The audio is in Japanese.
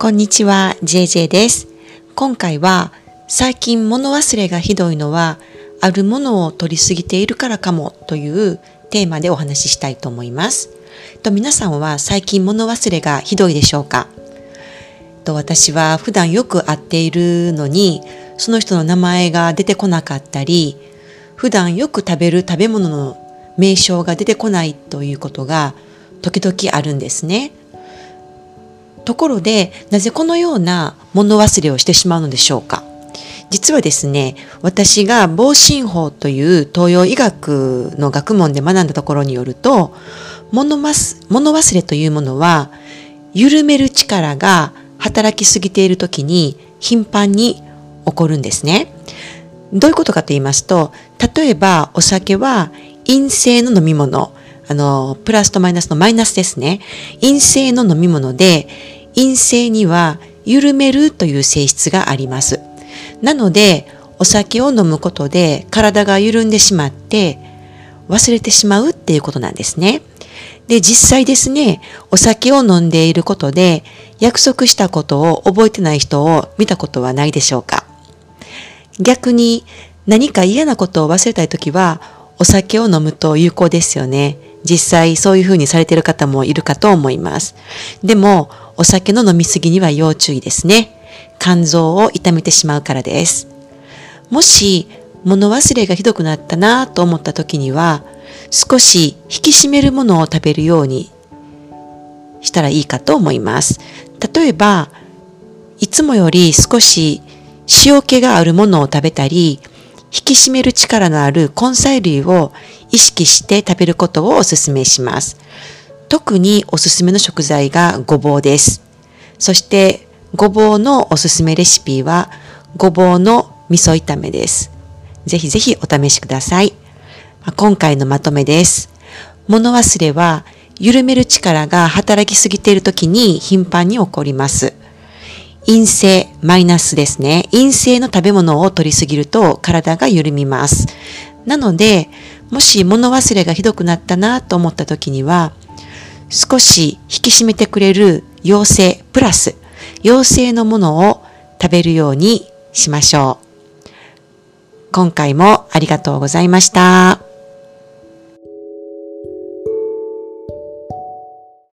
こんにちは、JJ です。今回は最近物忘れがひどいのはあるものを取りすぎているからかもというテーマでお話ししたいと思います。と皆さんは最近物忘れがひどいでしょうか？と私は普段よく会っているのにその人の名前が出てこなかったり普段よく食べる食べ物の名称が出てこないということが時々あるんですね。ところでなぜこのような物忘れをしてしまうのでしょうか？実はですね私が防振法という東洋医学の学問で学んだところによると物忘れというものは緩める力が働きすぎている時に頻繁に起こるんですね。どういうことかと言いますと例えばお酒は陰性の飲み物あの、プラスとマイナスのマイナスですね。陰性の飲み物で、陰性には緩めるという性質があります。なので、お酒を飲むことで体が緩んでしまって忘れてしまうっていうことなんですね。で、実際ですね、お酒を飲んでいることで約束したことを覚えてない人を見たことはないでしょうか逆に何か嫌なことを忘れたいときはお酒を飲むと有効ですよね。実際そういうふうにされている方もいるかと思います。でも、お酒の飲みすぎには要注意ですね。肝臓を痛めてしまうからです。もし、物忘れがひどくなったなと思った時には、少し引き締めるものを食べるようにしたらいいかと思います。例えば、いつもより少し塩気があるものを食べたり、引き締める力のある根菜類を意識して食べることをお勧めします。特におすすめの食材がごぼうです。そしてごぼうのおすすめレシピはごぼうの味噌炒めです。ぜひぜひお試しください。今回のまとめです。物忘れは緩める力が働きすぎている時に頻繁に起こります。陰性、マイナスですね。陰性の食べ物を取りすぎると体が緩みます。なので、もし物忘れがひどくなったなと思った時には、少し引き締めてくれる陽性プラス陽性のものを食べるようにしましょう。今回もありがとうございました。